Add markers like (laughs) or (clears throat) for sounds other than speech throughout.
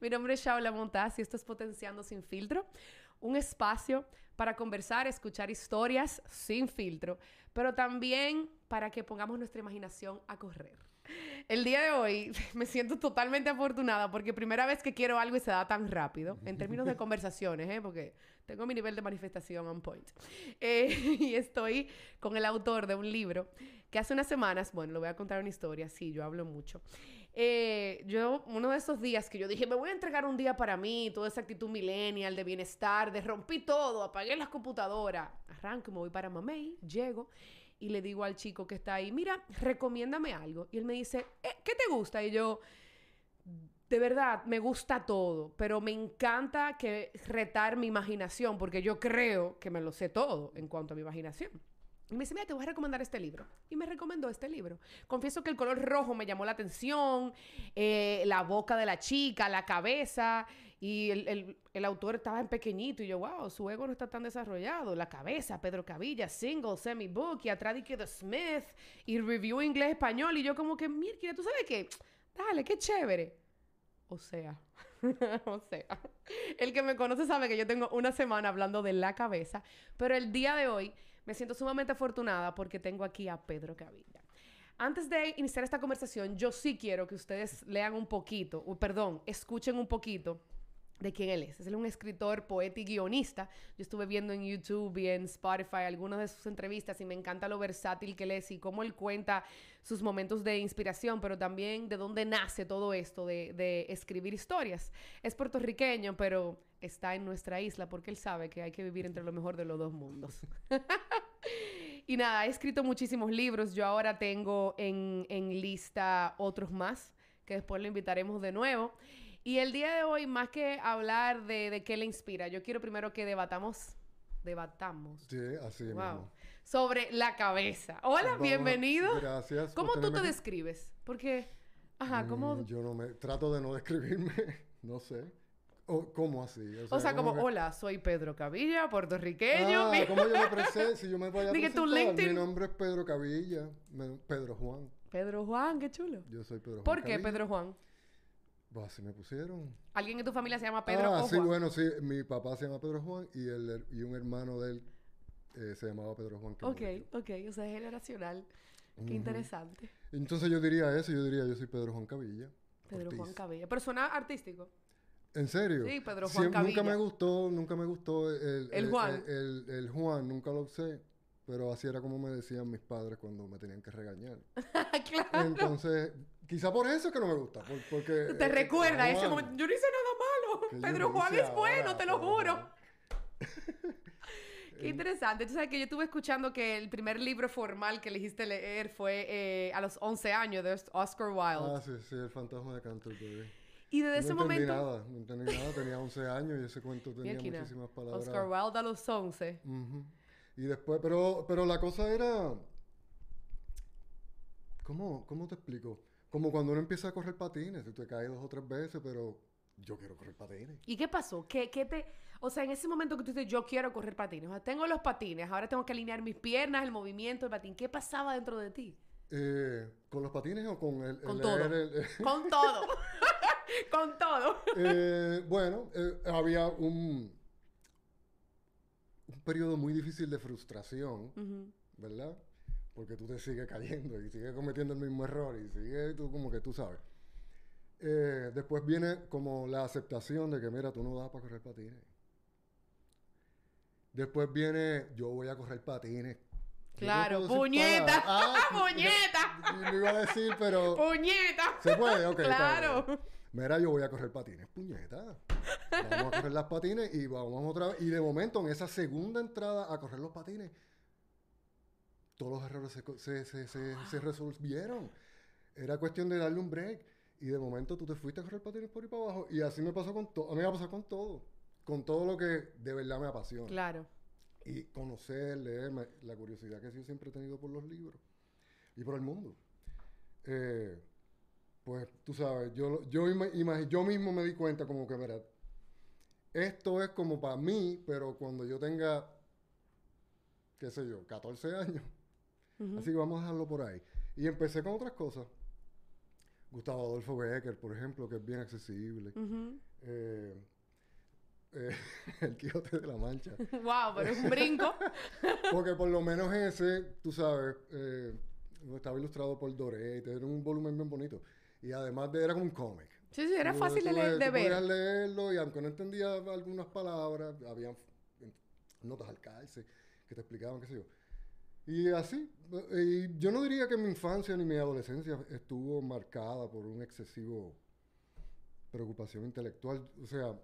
Mi nombre es Shaula Montaz y esto es Potenciando Sin Filtro, un espacio para conversar, escuchar historias sin filtro, pero también para que pongamos nuestra imaginación a correr. El día de hoy (laughs) me siento totalmente afortunada porque primera vez que quiero algo y se da tan rápido, en términos de (laughs) conversaciones, ¿eh? porque tengo mi nivel de manifestación on point. Eh, (laughs) y estoy con el autor de un libro que hace unas semanas, bueno, lo voy a contar una historia, sí, yo hablo mucho. Eh, yo, uno de esos días que yo dije, me voy a entregar un día para mí, toda esa actitud millennial de bienestar, de rompí todo, apagué las computadoras, arranco, me voy para Mamey, llego y le digo al chico que está ahí, mira, recomiéndame algo. Y él me dice, eh, ¿qué te gusta? Y yo, de verdad, me gusta todo, pero me encanta que retar mi imaginación, porque yo creo que me lo sé todo en cuanto a mi imaginación. Y me dice, mira, te voy a recomendar este libro. Y me recomendó este libro. Confieso que el color rojo me llamó la atención, eh, la boca de la chica, la cabeza, y el, el, autor estaba en pequeñito, y yo, wow, su ego no está tan desarrollado. La cabeza, Pedro Cavilla, single, semi-book, y atrás de The Smith, y review inglés-español, y yo como que, mira, ¿tú sabes qué? Dale, qué chévere. O sea, (laughs) o sea, el que me conoce sabe que yo tengo una semana hablando de la cabeza, pero el día de hoy me siento sumamente afortunada porque tengo aquí a Pedro Cavilla. Antes de iniciar esta conversación, yo sí quiero que ustedes lean un poquito, o perdón, escuchen un poquito de quién él es. Es un escritor, poeta y guionista. Yo estuve viendo en YouTube y en Spotify algunas de sus entrevistas y me encanta lo versátil que él es y cómo él cuenta sus momentos de inspiración, pero también de dónde nace todo esto de, de escribir historias. Es puertorriqueño, pero está en nuestra isla porque él sabe que hay que vivir entre lo mejor de los dos mundos. (laughs) y nada, he escrito muchísimos libros. Yo ahora tengo en, en lista otros más que después lo invitaremos de nuevo. Y el día de hoy, más que hablar de, de qué le inspira, yo quiero primero que debatamos debatamos. Sí, así wow. Sobre la cabeza. Hola, bienvenido. Gracias. ¿Cómo tú te describes? Porque, ajá, mm, ¿cómo...? yo no me... Trato de no describirme, (laughs) no sé. O, ¿Cómo así? O sea, como, hola, soy Pedro Cavilla, puertorriqueño. Ah, ¿cómo yo me presento? Si yo me voy a (laughs) presentar, mi nombre es Pedro Cavilla, Pedro Juan. Pedro Juan, qué chulo. Yo soy Pedro Juan ¿Por qué Pedro Juan? Pues así me pusieron. ¿Alguien en tu familia se llama Pedro ah, sí, bueno, sí. Mi papá se llama Pedro Juan y, el, y un hermano de él eh, se llamaba Pedro Juan. Ok, ok. O sea, es generacional. Qué interesante. Entonces yo diría eso. Yo diría, yo soy Pedro Juan Cavilla. Pedro Juan Cavilla. Pero suena artístico. ¿En serio? Sí, Pedro Juan Cavilla. Nunca me gustó, nunca me gustó el, el, Juan. El, el, Juan, nunca lo usé. Pero así era como me decían mis padres cuando me tenían que regañar. (laughs) claro. Entonces, quizá por eso es que no me gusta. porque, te recuerda ese momento. Yo no hice nada malo. Pedro Juan es bueno, te lo juro. (laughs) Qué interesante. Tú sabes que yo estuve escuchando que el primer libro formal que elegiste leer fue eh, a los 11 años de Oscar Wilde. Ah, sí, sí, El fantasma de Canterbury. Y desde ese momento... No entendí nada, no entendí nada. Tenía 11 años y ese cuento tenía muchísimas palabras. Oscar Wilde a los 11. Y después, pero, pero la cosa era. ¿Cómo, ¿Cómo te explico? Como cuando uno empieza a correr patines, tú te caes dos o tres veces, pero yo quiero correr patines. ¿Y qué pasó? ¿Qué, qué te... O sea, en ese momento que tú dices, yo quiero correr patines, o sea, tengo los patines, ahora tengo que alinear mis piernas, el movimiento, el patín. ¿Qué pasaba dentro de ti? Eh, ¿Con los patines o con el... (laughs) Con todo. con (laughs) todo. con todo. Eh, bueno, eh, había un periodo muy difícil de frustración, ¿verdad? Porque tú te sigues cayendo y sigues cometiendo el mismo error y sigues tú como que tú sabes. Eh, después viene como la aceptación de que, mira, tú no das para correr patines. Después viene, yo voy a correr patines. Claro, puñeta, ah, (laughs) puñeta. Iba a decir, pero. Puñeta. Se puede, ok. Claro. Mira, yo voy a correr patines, puñeta. Vamos a correr las patines y vamos otra vez. Y de momento, en esa segunda entrada a correr los patines, todos los errores se, se, se, se, resolvieron. Era cuestión de darle un break. Y de momento tú te fuiste a correr patines por ahí para abajo. Y así me pasó con todo. A mí me ha pasado con todo. Con todo lo que de verdad me apasiona. Claro. Y conocer, leer, la curiosidad que yo siempre he tenido por los libros. Y por el mundo. Eh, pues tú sabes, yo, yo, yo mismo me di cuenta como que, verdad esto es como para mí, pero cuando yo tenga, qué sé yo, 14 años. Así que vamos a dejarlo por ahí. Y empecé con otras cosas. Gustavo Adolfo Becker, por ejemplo, que es bien accesible. Eh, eh, (laughs) el Quijote de la Mancha. (laughs) wow, pero es un brinco. (laughs) Porque por lo menos ese, tú sabes, eh, estaba ilustrado por Doré, era un volumen bien bonito. Y además de, era como un cómic. sí, sí, era Tú- fácil de, leer- le- de ver. leerlo y aunque no entendía algunas palabras, había notas al calce que te explicaban, qué sé yo. Y así, eh, y yo no diría que mi infancia ni mi adolescencia estuvo marcada por un excesivo preocupación intelectual. O sea,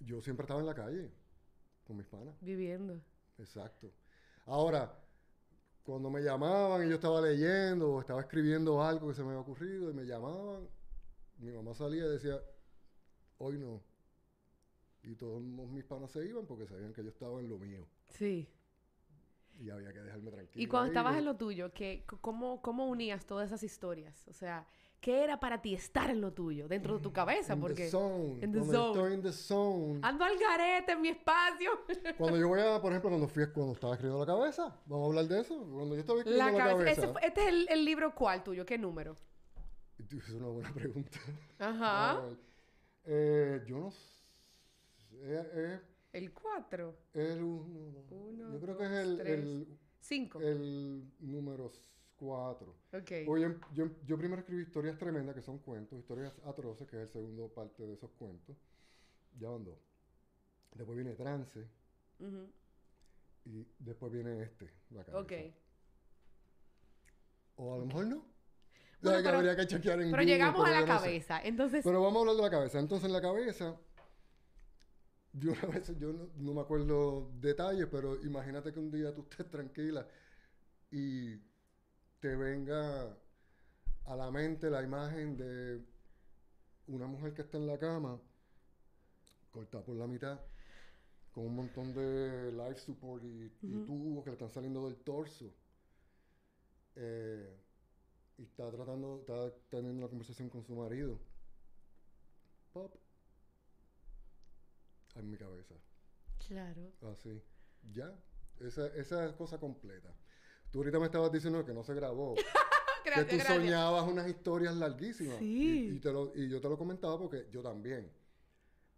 yo siempre estaba en la calle con mis panas. Viviendo. Exacto. Ahora, cuando me llamaban y yo estaba leyendo o estaba escribiendo algo que se me había ocurrido y me llamaban, mi mamá salía y decía, hoy no. Y todos mis panas se iban porque sabían que yo estaba en lo mío Sí. y había que dejarme tranquilo. Y cuando ahí, estabas en lo tuyo, ¿qué, cómo, ¿cómo unías todas esas historias? O sea, ¿qué era para ti estar en lo tuyo, dentro de tu cabeza? In the Porque zone, in the cuando zone. estoy en the zone. ando al garete en mi espacio. (laughs) Cuando yo voy a, por ejemplo, cuando fui, cuando estaba escribiendo la cabeza, vamos a hablar de eso. Cuando yo estaba escribiendo La la, cabeza. cabeza. ese fue- este es el, el libro cuál tuyo, ¿qué número? Es una buena pregunta. Ajá. Eh, yo no sé. eh, eh, El 4. el uno, no. Uno, yo creo que es dos, el, tres. el, 5. el número 4. Ok. Oye, yo, yo primero escribí historias tremendas, que son cuentos, historias atroces, que es el segundo parte de esos cuentos. Ya van dos. Después viene Trance y después viene este, la cabeza. Ok. O a lo mejor no. Bueno, pero- habría que chequear en Pero Google, llegamos a la sé. cabeza. Entonces, Pero vamos a hablar de la cabeza. Entonces, en la cabeza, yo a veces yo no, no me acuerdo detalles, pero imagínate que un día tú estés tranquila y te venga a la mente la imagen de una mujer que está en la cama, cortada por la mitad, con un montón de life support y, tubos que le están saliendo del torso. Eh, y está tratando, está teniendo una conversación con su marido. Pop. En mi cabeza. claro. Así. Ya. Esa, esa es cosa completa. Tú ahorita me estabas diciendo que no se grabó. (laughs) que Gracias, tú gracias. soñabas unas historias larguísimas. Sí. Y, y te lo- y yo te lo comentaba porque yo también.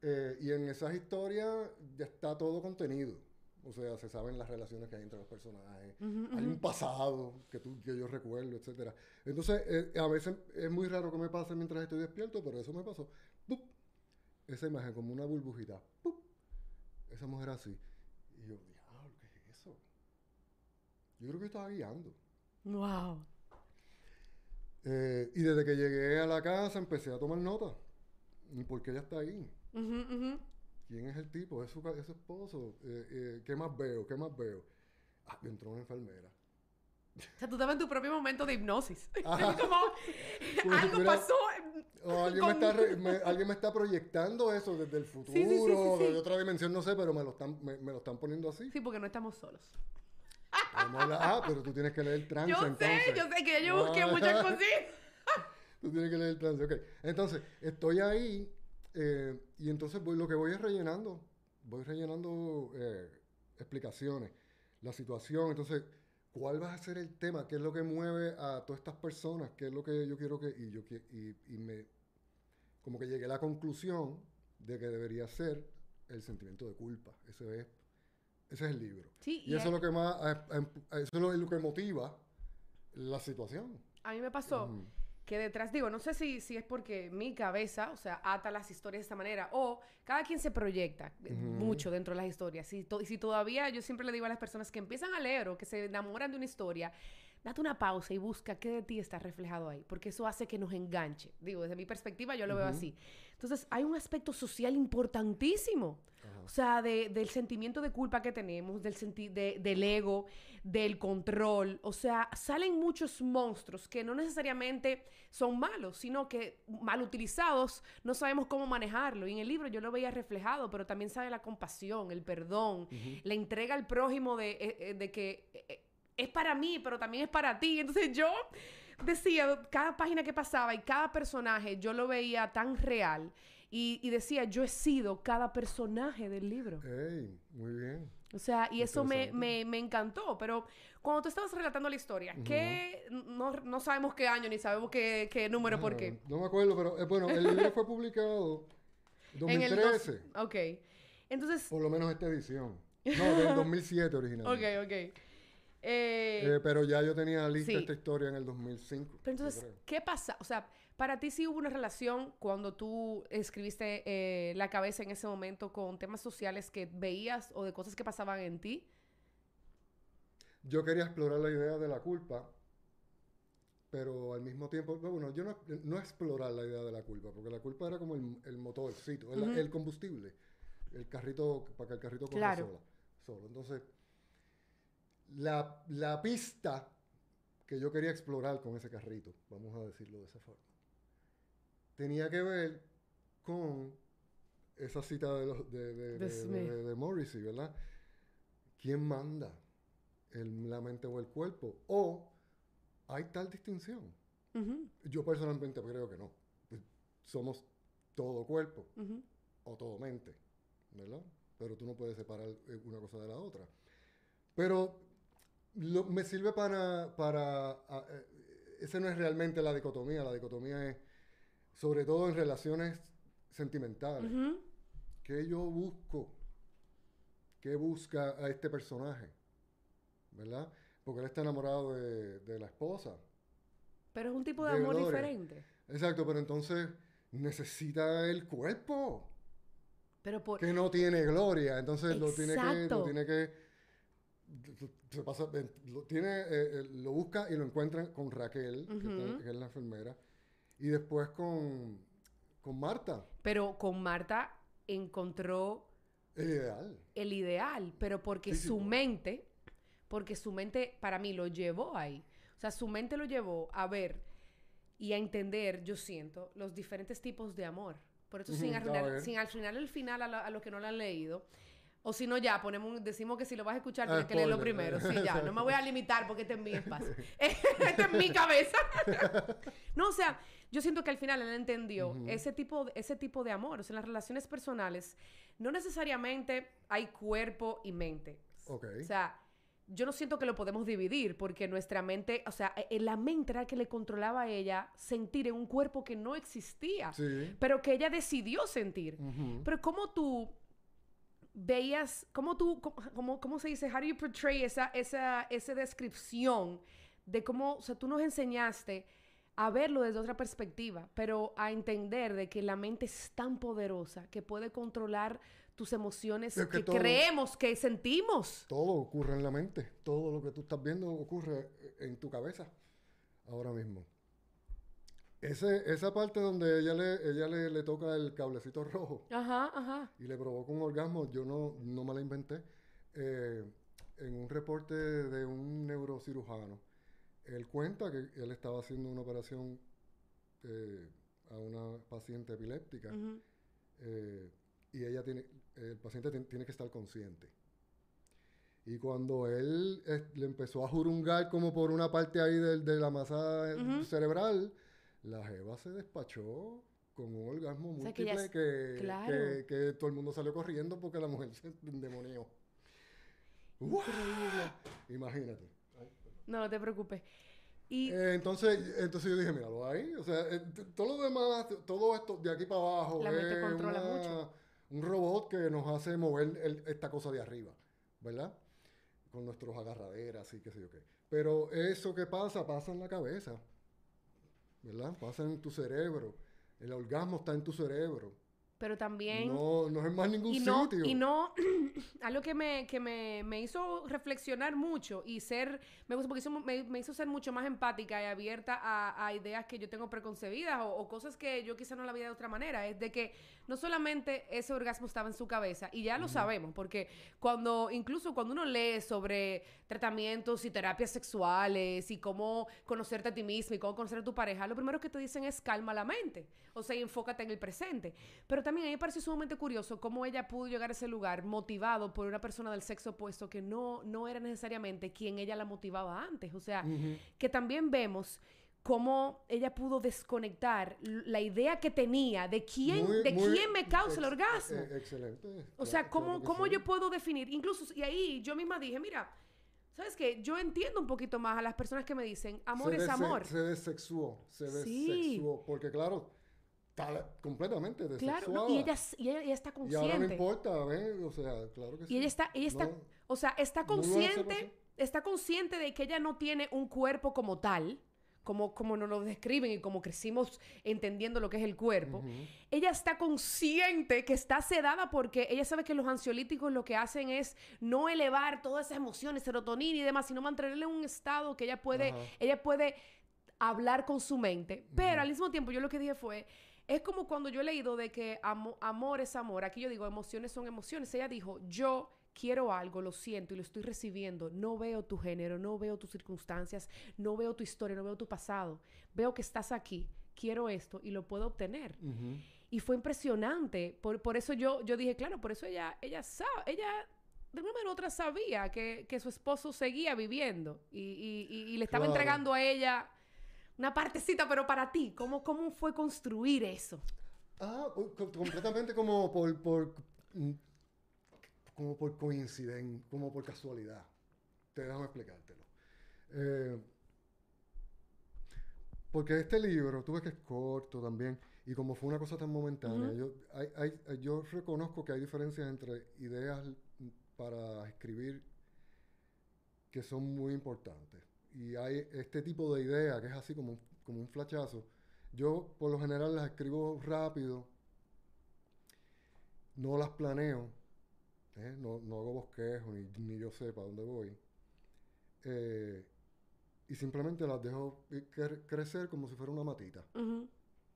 Eh, y en esas historias ya está todo contenido. O sea, se saben las relaciones que hay entre los personajes. Hay un pasado que, tú, que yo recuerdo, etcétera. Entonces, eh, a veces es muy raro que me pase mientras estoy despierto, pero eso me pasó. ¡Pup! Esa imagen como una burbujita. ¡Pup! Esa mujer así. Y yo, diablo, ¿qué es eso? Yo creo que estaba guiando. Wow. Eh, y desde que llegué a la casa empecé a tomar nota. ¿Por qué ella está ahí? ¿Quién es el tipo? ¿Es su, ca- es su esposo? Eh, eh, ¿Qué más veo? ¿Qué más veo? Ah, entró una enfermera. O sea, tú estabas en tu propio momento de hipnosis. (laughs) Ajá. Como Como si algo pasó. O alguien, me está re- me- alguien me está proyectando eso desde el futuro, sí, sí, sí, sí. de otra dimensión, no sé, pero me lo están, me, me lo están poniendo así. Sí, porque no estamos solos. Vamos a hablar- ah, pero tú tienes que leer trance Yo entonces. sé, yo sé que yo busqué muchas cositas. (laughs) Tú tienes que leer el trance, ok. Entonces, estoy ahí eh, y entonces voy, lo que voy es rellenando. Voy rellenando eh, explicaciones, la situación. Entonces, ¿cuál va a ser el tema? ¿Qué es lo que mueve a todas estas personas? ¿Qué es lo que yo quiero que... Y, yo, y, y me... Como que llegué a la conclusión de que debería ser el sentimiento de culpa. Ese es, ese es el libro. Sí, Y eso es lo que más... a- a- Eso es lo, que motiva la situación. a mí me pasó que detrás, digo, no sé si, si es porque mi cabeza, o sea, ata las historias de esta manera, o cada quien se proyecta eh, mucho dentro de las historias. Y, to- y si todavía, yo siempre le digo a las personas que empiezan a leer o que se enamoran de una historia, date una pausa y busca qué de ti está reflejado ahí, porque eso hace que nos enganche. Digo, desde mi perspectiva yo lo veo Ujú. así. Entonces, hay un aspecto social importantísimo. Ajá. O sea, de- del sentimiento de culpa que tenemos, del, senti- de- del ego, del control. O sea, salen muchos monstruos que no necesariamente son malos, sino que mal utilizados no sabemos cómo manejarlo. Y en el libro yo lo veía reflejado, pero también sale la compasión, el perdón, Ujú. la entrega al prójimo de, eh, eh, de que eh, es para mí, pero también es para ti. Entonces yo decía, cada página que pasaba y cada personaje, yo lo veía tan real. Y, y decía, yo he sido cada personaje del libro. Ey, muy bien. O sea, y eso me, me, me encantó. Pero cuando tú estabas relatando la historia, ¿qué? No, no sabemos qué año ni sabemos qué, qué número, por qué. Ah, No me acuerdo, pero eh, bueno, el libro fue publicado (laughs) En el 2013. dos- Ok. Entonces, Por lo menos esta edición. No, del 2007 originalmente. ok, ok. Eh, Eh, pero ya yo tenía lista sí. esta historia en el 2005. Pero entonces. ¿qué pasa? O sea, para ti sí hubo una relación cuando tú escribiste eh, la cabeza en ese momento con temas sociales que veías o de cosas que pasaban en ti. Yo quería explorar la idea de la culpa, pero al mismo tiempo, bueno, yo no, no explorar la idea de la culpa, porque la culpa era como el, el motorcito, el, Ujú. el combustible, el carrito, para que el carrito corra Claro. solo. Entonces, la, la pista que yo quería explorar con ese carrito, vamos a decirlo de esa forma, tenía que ver con esa cita de, los- de, de, Morrissey, ¿verdad? ¿Quién manda? ¿El, ¿La mente o el cuerpo? ¿O hay tal distinción? Yo personalmente creo que no. Somos todo cuerpo o todo mente, ¿verdad? Pero tú no puedes separar eh, una cosa de la otra. Pero lo- me sirve para... para a- eh, ese no es realmente la dicotomía. La dicotomía es, sobre todo en relaciones sentimentales. Ujú. ¿Qué yo busco? ¿Qué busca a este personaje? ¿Verdad? Porque él está enamorado de, de la esposa. Pero es un tipo de, De amor Gloria. diferente. Exacto, pero entonces necesita el cuerpo. Pero por... que no tiene gloria, entonces lo tiene que, lo tiene que, se pasa, lo tiene, eh, eh, lo busca y lo encuentra con Raquel, que, está- Ujú. que es la enfermera, y después con, con Marta, Pero con Marta encontró el ideal. el ideal, pero porque su mente, porque su mente para mí lo llevó ahí. O sea, su mente lo llevó a ver y a entender, yo siento, los diferentes tipos de amor. Por eso, sin, arruinar, sin arruinar el final a, la- a los que no lo han leído. O si no, ya ponemos, un- decimos que si lo vas a escuchar, Ah, tienes que leerlo primero. Sí, ya, no me voy a limitar porque este es mi espacio. (laughs) (laughs) este es mi cabeza. (laughs) no, o sea, yo siento que al final él entendió ese, tipo, de- ese tipo de amor. O sea, en las relaciones personales, no necesariamente hay cuerpo y mente. Ok. O sea, yo no siento que lo podemos dividir porque nuestra mente, o sea, en la mente era que le controlaba a ella sentir en un cuerpo que no existía, Sí. pero que ella decidió sentir. Pero cómo tú veías, cómo tú, cómo, cómo- se dice, how do you portray esa, esa, esa descripción de cómo, o sea, tú nos enseñaste a verlo desde otra perspectiva, pero a entender de que la mente es tan poderosa que puede controlar tus emociones Es que que, todo- creemos que sentimos. Todo ocurre en la mente. Todo lo que tú estás viendo ocurre en tu cabeza ahora mismo. Ese, esa parte donde ella le, ella le, le toca el cablecito rojo Ajá, ajá. y le provoca un orgasmo, yo no, no me la inventé. Eh, en un reporte de un neurocirujano, él cuenta que él estaba haciendo una operación eh, a una paciente epiléptica eh, y ella tiene, el paciente tien- tiene que estar consciente. Y cuando él le empezó a jurungar como por una parte ahí de, la masa cerebral, la jeva se despachó con un orgasmo sea, que ya múltiple es- que, claro. que- que todo el mundo salió corriendo porque la mujer (laughs) se endemonió. Imagínate. No, no te preocupes. Y Eh, entonces, entonces yo dije, míralo ahí. O sea, eh, todo lo demás, todo esto de aquí para abajo La mente es controla una- mucho. un robot que nos hace mover el- esta cosa de arriba, ¿verdad? Con nuestros agarraderas y qué sé yo qué. Pero eso que pasa, pasa en la cabeza, ¿verdad? Pasa en tu cerebro. El orgasmo está en tu cerebro. Pero también... No, no es más ningún y no, sitio. y no, (clears throat) algo que me, que me, me hizo reflexionar mucho y ser, me gustó porque hizo- me, me hizo ser mucho más empática y abierta a, a ideas que yo tengo preconcebidas o, o cosas que yo quizá no la veía de otra manera, es de que no solamente ese orgasmo estaba en su cabeza, y ya lo sabemos, porque cuando, incluso cuando uno lee sobre tratamientos y terapias sexuales y cómo conocerte a ti mismo y cómo conocer a tu pareja, lo primero que te dicen es calma la mente, o sea, enfócate en el presente. Pero también a mí me pareció sumamente curioso cómo ella pudo llegar a ese lugar motivado por una persona del sexo opuesto que no, no era necesariamente quien ella la motivaba antes. O sea, que también vemos cómo ella pudo desconectar la idea que tenía de quién, Muy- de muy quién me causa el orgasmo. eh, excelente. O Claro- sea, ¿cómo, claro cómo sí. yo puedo definir? Incluso, y ahí yo misma dije, mira, ¿sabes qué? Yo entiendo un poquito más a las personas que me dicen, amor Se es amor. Se desexuó, se Sí. desexuó. Porque claro, completamente desexuada. Claro, no, y ella, y ella, ella está Y consciente. ahora no importa, ¿ves? O sea, claro que sí. Y ella está, ella está, No, o sea, está consciente, está consciente de que ella no tiene un cuerpo como tal, como, como nos lo describen y como crecimos entendiendo lo que es el cuerpo. Ella está consciente que está sedada porque ella sabe que los ansiolíticos lo que hacen es no elevar todas esas emociones, serotonina y demás, sino mantenerle en un estado que ella puede, ella puede hablar con su mente. Pero al mismo tiempo yo lo que dije fue, es como cuando yo he leído de que amo- amor es amor. Aquí yo digo, emociones son emociones. Ella dijo, yo quiero algo, lo siento y lo estoy recibiendo. No veo tu género, no veo tus circunstancias, no veo tu historia, no veo tu pasado. Veo que estás aquí, quiero esto y lo puedo obtener. Y fue impresionante. Por, por eso yo, yo dije, claro, por eso ella, ella sabe, ella de una manera u otra sabía que, que su esposo seguía viviendo y, y- y- y le estaba Claro. entregando a ella una partecita, pero para ti, ¿cómo, cómo fue construir eso? Ah, pues, co- completamente como por, por mm, como por coincidencia, como por casualidad. Te déjame explicártelo. Eh, porque este libro, tú ves que es corto también, y como fue una cosa tan momentánea, yo, hay- hay- yo reconozco que hay diferencias entre ideas para escribir que son muy importantes. Y hay este tipo de idea que es así como, un- como un flachazo. Yo por lo general las escribo rápido, no las planeo, ¿eh? no, no hago bosquejo ni, ni yo sé para dónde voy. Eh, y simplemente las dejo eh, cre- crecer como si fuera una matita.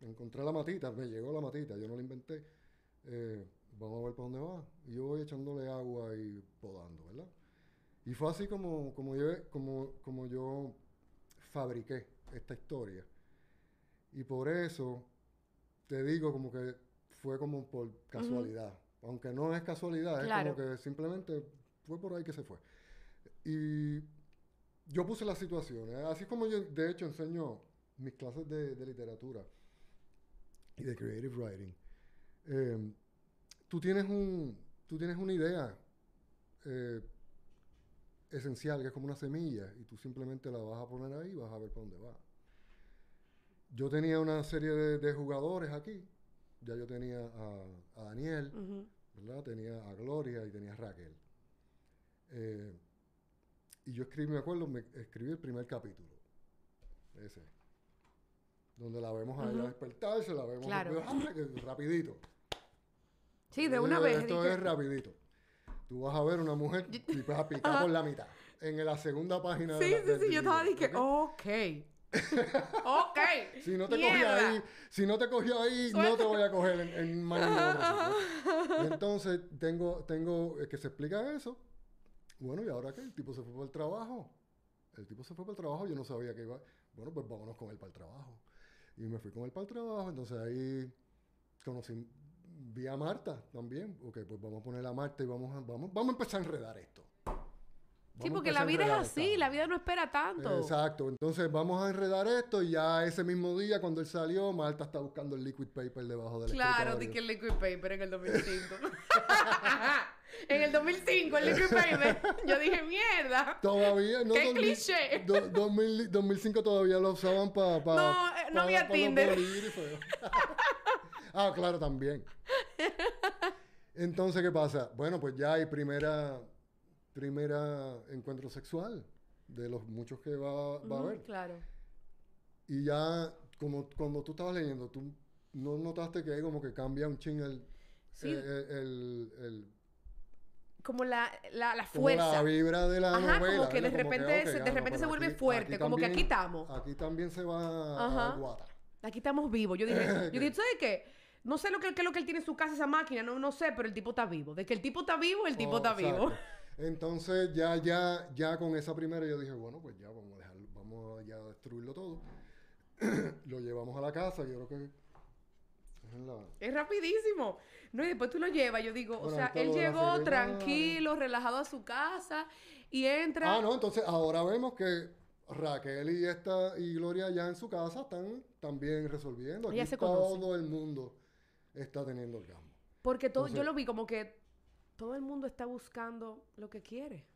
Encontré la matita, me llegó la matita, yo no la inventé. Eh, vamos a ver para dónde va. Y yo voy echándole agua y podando, ¿verdad? Y fue así como, como, yo, como, como yo fabriqué esta historia. Y por eso te digo como que fue como por casualidad. Aunque no es casualidad, Claro. es como que simplemente fue por ahí que se fue. Y yo puse las situaciones. Así como yo, de hecho, enseño mis clases de, de literatura y de creative writing. eh, tú, tienes un, tú tienes una idea eh, esencial, que es como una semilla, y tú simplemente la vas a poner ahí y vas a ver para dónde va. Yo tenía una serie de, de jugadores aquí. Ya yo tenía a, a Daniel. ¿verdad? Tenía a Gloria y tenía a Raquel. Eh, y yo escribí, me acuerdo, me escribí el primer capítulo. Ese. Donde la vemos a ella despertarse, la vemos Claro. que- rapidito. Sí, de una Esto- vez. Esto es rapidito. Tú vas a ver una mujer y vas a picar por la mitad. En la segunda página de Sí, la- sí, sí, yo estaba dije, ¿ok? ok. Si no te Mierda. ahí, si no te cogió ahí, no te voy a coger en, en. Y entonces tengo, tengo eh, que se explica eso. Bueno, ¿y ahora qué? El tipo se fue para el trabajo. El tipo se fue para el trabajo, yo no sabía que iba. Bueno, pues vámonos con él para el trabajo. Y me fui con él para el trabajo, entonces ahí conocí, vi a Marta también. Ok, pues vamos a poner a Marta y vamos a, vamos, vamos a empezar a enredar esto. Sí, Vamos porque la vida es así, esta la vida no espera tanto. Exacto, entonces vamos a enredar esto y ya ese mismo día cuando él salió, Marta está buscando el liquid paper debajo del Claro, di que el liquid paper en el 2005. (laughs) en el 2005, el liquid paper. Yo dije, mierda. Todavía, no. ¡Qué 2000 cliché! do- 2000 2005 todavía lo usaban para... No, eh, no había Tinder. Ah, claro, también. Entonces, ¿qué pasa? Bueno, pues ya hay primera, primera encuentro sexual de los muchos que va, va a haber. Claro. Y ya, como cuando tú estabas leyendo, tú no notaste que hay como que cambia un ching el, Sí. el, el- el- Como la, la, la como fuerza. la vibra de la Ajá, novela. como que de. Como repente se- de ah, repente se vuelve aquí- fuerte, como que aquí estamos. Aquí también se va Ajá. a guata. Aquí estamos vivos. Yo dije, (laughs) yo dije, ¿sabes qué? No sé lo que, qué es lo que él tiene en su casa, esa máquina, no, no sé, pero el tipo está vivo. De que el tipo está vivo, el tipo Oh, está exacto. vivo. (laughs) Entonces, ya, ya, ya con esa primera yo dije, bueno, pues ya vamos a dejarlo, vamos a ya destruirlo todo. (clears throat) lo llevamos a la casa, yo creo que es en la- Es rapidísimo. No, y después tú lo llevas. Yo digo, o sea, él llegó tranquilo, relajado a su casa y entra. Ah, no, entonces ahora vemos que Raquel y esta y Gloria ya en su casa están también resolviendo. Aquí Ellas se todo el mundo está teniendo orgasmo. Porque todo, yo lo vi como que todo el mundo está buscando lo que quiere.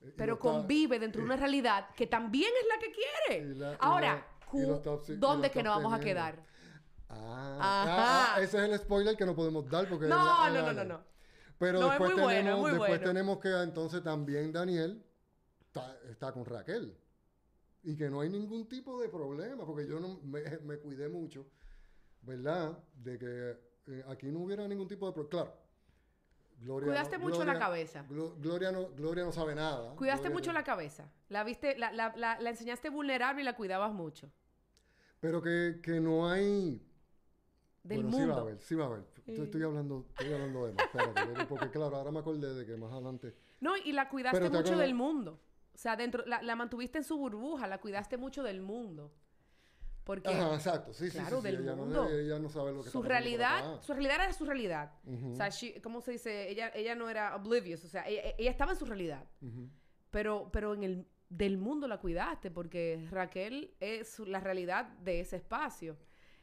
Eh, Pero está- convive dentro de una realidad que también es la que quiere. la- Ahora, la- ¿dónde está que nos vamos a quedar? Ah, Ajá. ah, ah, ese es el spoiler que no podemos dar porque es No, la- no, es no, no, no. Pero No, es después bueno, tenemos, es muy después bueno. tenemos que entonces también Daniel está, está con Raquel. Y que no hay ningún tipo de problema, porque yo no me, me cuidé mucho, ¿verdad? De que eh, aquí no hubiera ningún tipo de problema. Claro. Gloria Cuidaste no- mucho la cabeza. Glo- Gloria, no, Gloria no sabe nada. Cuidaste Gloria mucho no- la cabeza. La viste, la, la, la, la enseñaste vulnerable y la cuidabas mucho. Pero que, que no hay... Del bueno, sí va a mundo. haber, sí va a haber. Estoy, Sí. estoy hablando, estoy hablando de más. Espérate, porque- claro, ahora me acordé de que más adelante... No, y la cuidaste mucho del mundo. O sea, dentro, la, la mantuviste en su burbuja, la cuidaste mucho del mundo. Porque Ajá, exacto. Sí, sí, Claro, sí, sí, del ella, mundo. No, ella no sabe lo que su realidad, su realidad era su realidad. Ujú, O sea, she- ¿cómo se dice? Ella, ella no era oblivious, o sea, ella, ella estaba en su realidad. ujú. Pero, pero en el del mundo la cuidaste, porque Raquel es la realidad de ese espacio.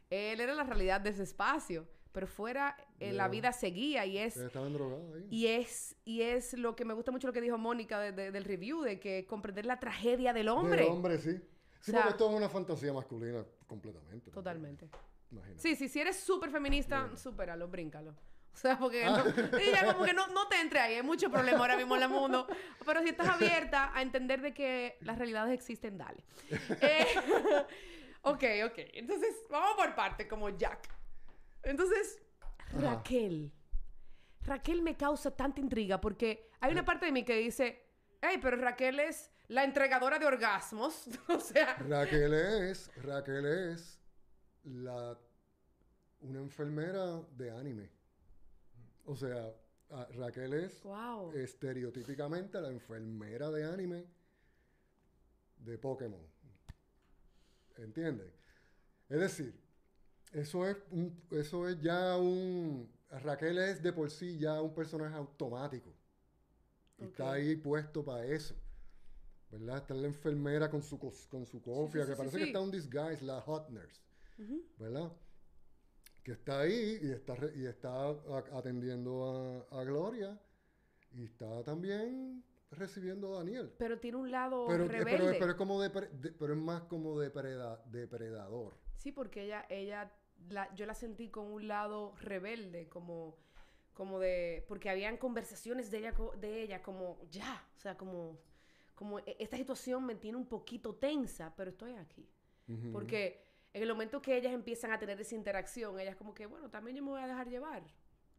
Él era la realidad de ese espacio. Pero fuera, eh, la Ya. vida seguía y es, Ella estaba drogada ahí. y es, y es lo que me gusta mucho lo que dijo Mónica de- de- del review, de que comprender la tragedia del hombre. Del hombre, sí. Sí, O sea- porque esto es una fantasía masculina completamente. Totalmente. Imagínate. Sí, sí, si eres súper feminista, supéralo, bríncalo. O sea, porque Ah. no, como que no, no te entre ahí, hay mucho problema ahora mismo en el mundo. Pero si estás abierta a entender de que las realidades existen, dale. Eh, (laughs) ok, ok. Entonces, vamos por parte, como Jack. Entonces, Ajá. Raquel. Raquel me causa tanta intriga porque hay una parte de mí que dice, hey, pero Raquel es la entregadora de orgasmos. (laughs) o sea, Raquel es, Raquel es la, una enfermera de anime. O sea, Raquel es wow. estereotípicamente la enfermera de anime de Pokémon. ¿Entiendes? Es decir, eso es, un- eso es ya un... Raquel es de por sí ya un personaje automático. Y Ok. Está ahí puesto para eso. ¿Verdad? Está la enfermera con su, con su cofia, sí, que sí, parece que está un disguise, la hot nurse. ¿verdad? Que está ahí y está, y está atendiendo a, a Gloria y está también recibiendo a Daniel. Pero tiene un lado Pero, eh, rebelde. pero, pero es como de- pero es más como depreda- depredador. Sí, porque ella, ella, la, yo la sentí con un lado rebelde, como, como de, porque habían conversaciones de ella, de ella, como ya, o sea, como, como "E- esta situación me tiene un poquito tensa, pero estoy aquí, porque en el momento que ellas empiezan a tener esa interacción, ellas como que, bueno, también yo me voy a dejar llevar,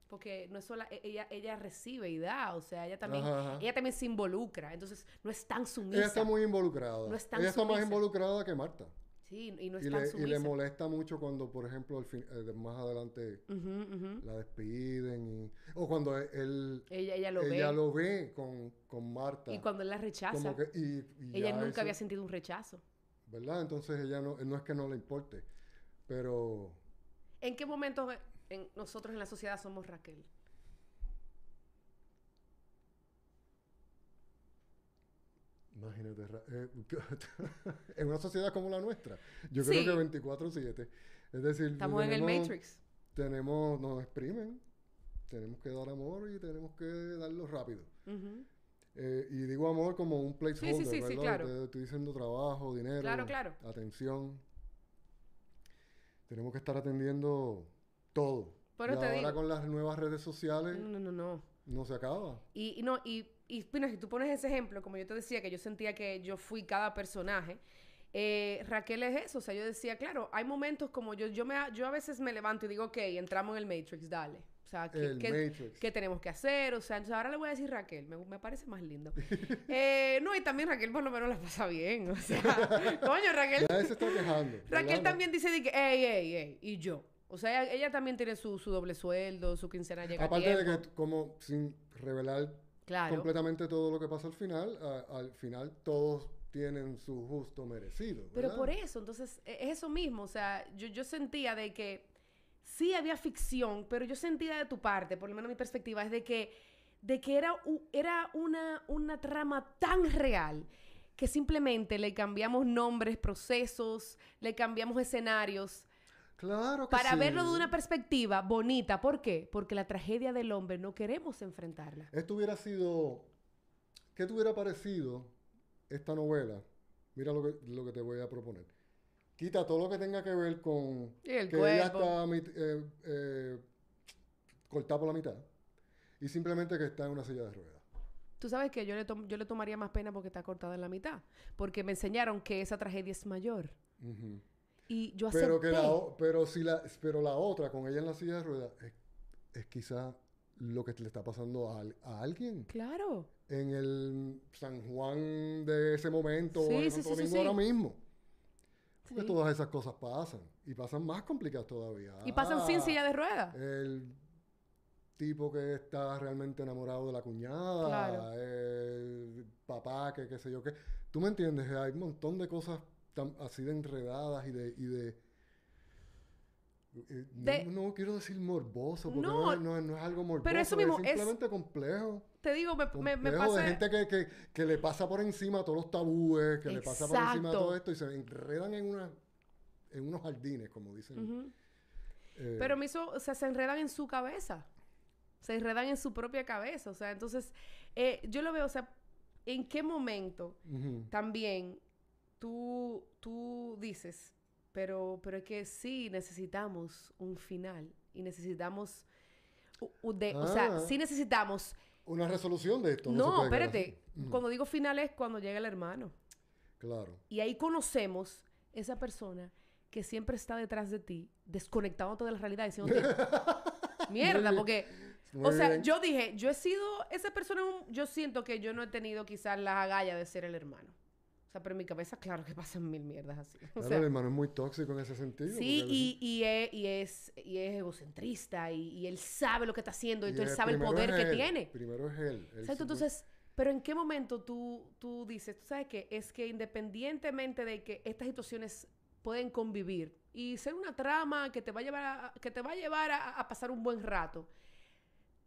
porque no es sola, e- ella, ella recibe y da, o sea, ella también, Ajá, ajá. ella también se involucra, entonces no es tan sumisa. Ella está muy involucrada. No es tan Ella está más involucrada que Marta. Sí, y no es Y tan le, y sumisa. le molesta mucho cuando, por ejemplo, al fin- eh, más adelante Ujú, ujú. la despiden. Y, o cuando él, Ella, ella lo ella ve. lo ve con, con Marta. Y cuando él la rechaza, que, y, y ella nunca eso- había sentido un rechazo. ¿verdad? Entonces ella no, no es que no le importe, pero ¿En qué momento eh, en- nosotros en la sociedad somos Raquel? Imagínate, eh, (laughs) en una sociedad como la nuestra, yo Sí. creo que 24/7, es decir, Estamos en el tenemos- Matrix. Tenemos, nos exprimen, tenemos que dar amor y tenemos que darlo rápido. Eh, y digo amor como un placeholder, sí, sí, ¿verdad? claro. Te- Estoy diciendo trabajo, dinero, Claro, claro. atención. Tenemos que estar atendiendo todo. Pero y te ahora digo- con las nuevas redes sociales No, no, no, no. no se acaba. Y, y no, y, y mira, si tú pones ese ejemplo, como yo te decía, que yo sentía que yo fui cada personaje, eh, Raquel es eso. O sea, yo decía, claro, hay momentos como yo, yo, me, yo a veces me levanto y digo, ok, entramos en el Matrix, dale. O sea, ¿qué, qué- qué tenemos que hacer? O sea, entonces ahora le voy a decir Raquel, me, me parece más lindo. (laughs) Eh, no, y también Raquel por lo menos la pasa bien. O sea, (laughs) coño, Raquel, Nadie se está quejando. (laughs) Raquel también dice de que, ey, ey, ey, y yo. O sea, ella, ella también tiene su, su doble sueldo, su quincena llega a Aparte de que, como sin revelar Claro. completamente todo lo que pasa al final, a- al final todos tienen su justo merecido. Pero por eso, entonces, e- es eso mismo. O sea, yo, yo sentía de que sí había ficción, pero yo sentía de tu parte, por lo menos mi perspectiva, es de que, de que era, era una, una trama tan real que simplemente le cambiamos nombres, procesos, le cambiamos escenarios Claro que para sí. verlo de una perspectiva bonita. ¿Por qué? Porque la tragedia del hombre no queremos enfrentarla. Esto hubiera sido... ¿Qué te hubiera parecido esta novela? Mira lo que, lo que te voy a proponer. Quita todo lo que tenga que ver con Y el que ella está eh, eh, cortada por la mitad y simplemente que está en una silla de ruedas. Tú sabes que yo le, yo le tomaría más pena porque está cortada en la mitad. Porque me enseñaron que esa tragedia es mayor. Ujú. Y yo acepté. Pero que la, o- pero si la, pero la otra con ella en la silla de ruedas es, es quizá lo que le está pasando a, a alguien Claro. en el San Juan de ese momento Sí, o en sí, Santo sí, Domingo ahora mismo. Porque todas esas cosas pasan y pasan más complicadas todavía. Y pasan sin Ah, silla de ruedas. El tipo que está realmente enamorado de la cuñada, Claro. el papá que qué sé yo qué. Tú me entiendes, hay un montón de cosas tan, así de enredadas y de... Y de eh, no- De- no, quiero decir morboso, porque No, no, es, no es- es algo morboso, eso mismo es es- simplemente complejo. Te digo, me, me, me pasa... de gente que, que, que le pasa por encima todos los tabúes, que le pasa por encima todo esto y se enredan en, una, en unos jardines, como dicen. Eh, Pero me hizo, o sea, se enredan en su cabeza. Se enredan en su propia cabeza. O sea, entonces, eh, yo lo veo, o sea, ¿en qué momento también tú, tú dices, pero, pero es que sí necesitamos un final y necesitamos, u- de, o sea, Ah. sí necesitamos, Una resolución de esto. no, quedar espérate. Ujú. cuando digo final es cuando llega el hermano. Claro. Y ahí conocemos esa persona que siempre está detrás de ti, desconectándote de la realidad, diciéndote, (laughs) mierda, porque, Muy o sea, bien. yo dije, yo he sido esa persona, yo siento que yo no he tenido quizás la agallas de ser el hermano. O sea, pero en mi cabeza, claro que (laughs) pasan mil mierdas así. O Claro, sea, el hermano es muy tóxico en ese sentido. Sí, y, y, es, y, es, y es egocentrista y, y él sabe lo que está haciendo, y entonces él sabe el poder que él, tiene. Primero es él. él Exacto, siempre- entonces, pero ¿en qué momento tú, tú dices, tú sabes qué? Es que independientemente de que estas situaciones pueden convivir y ser una trama que te va a llevar a, que te va a, llevar a, a pasar un buen rato,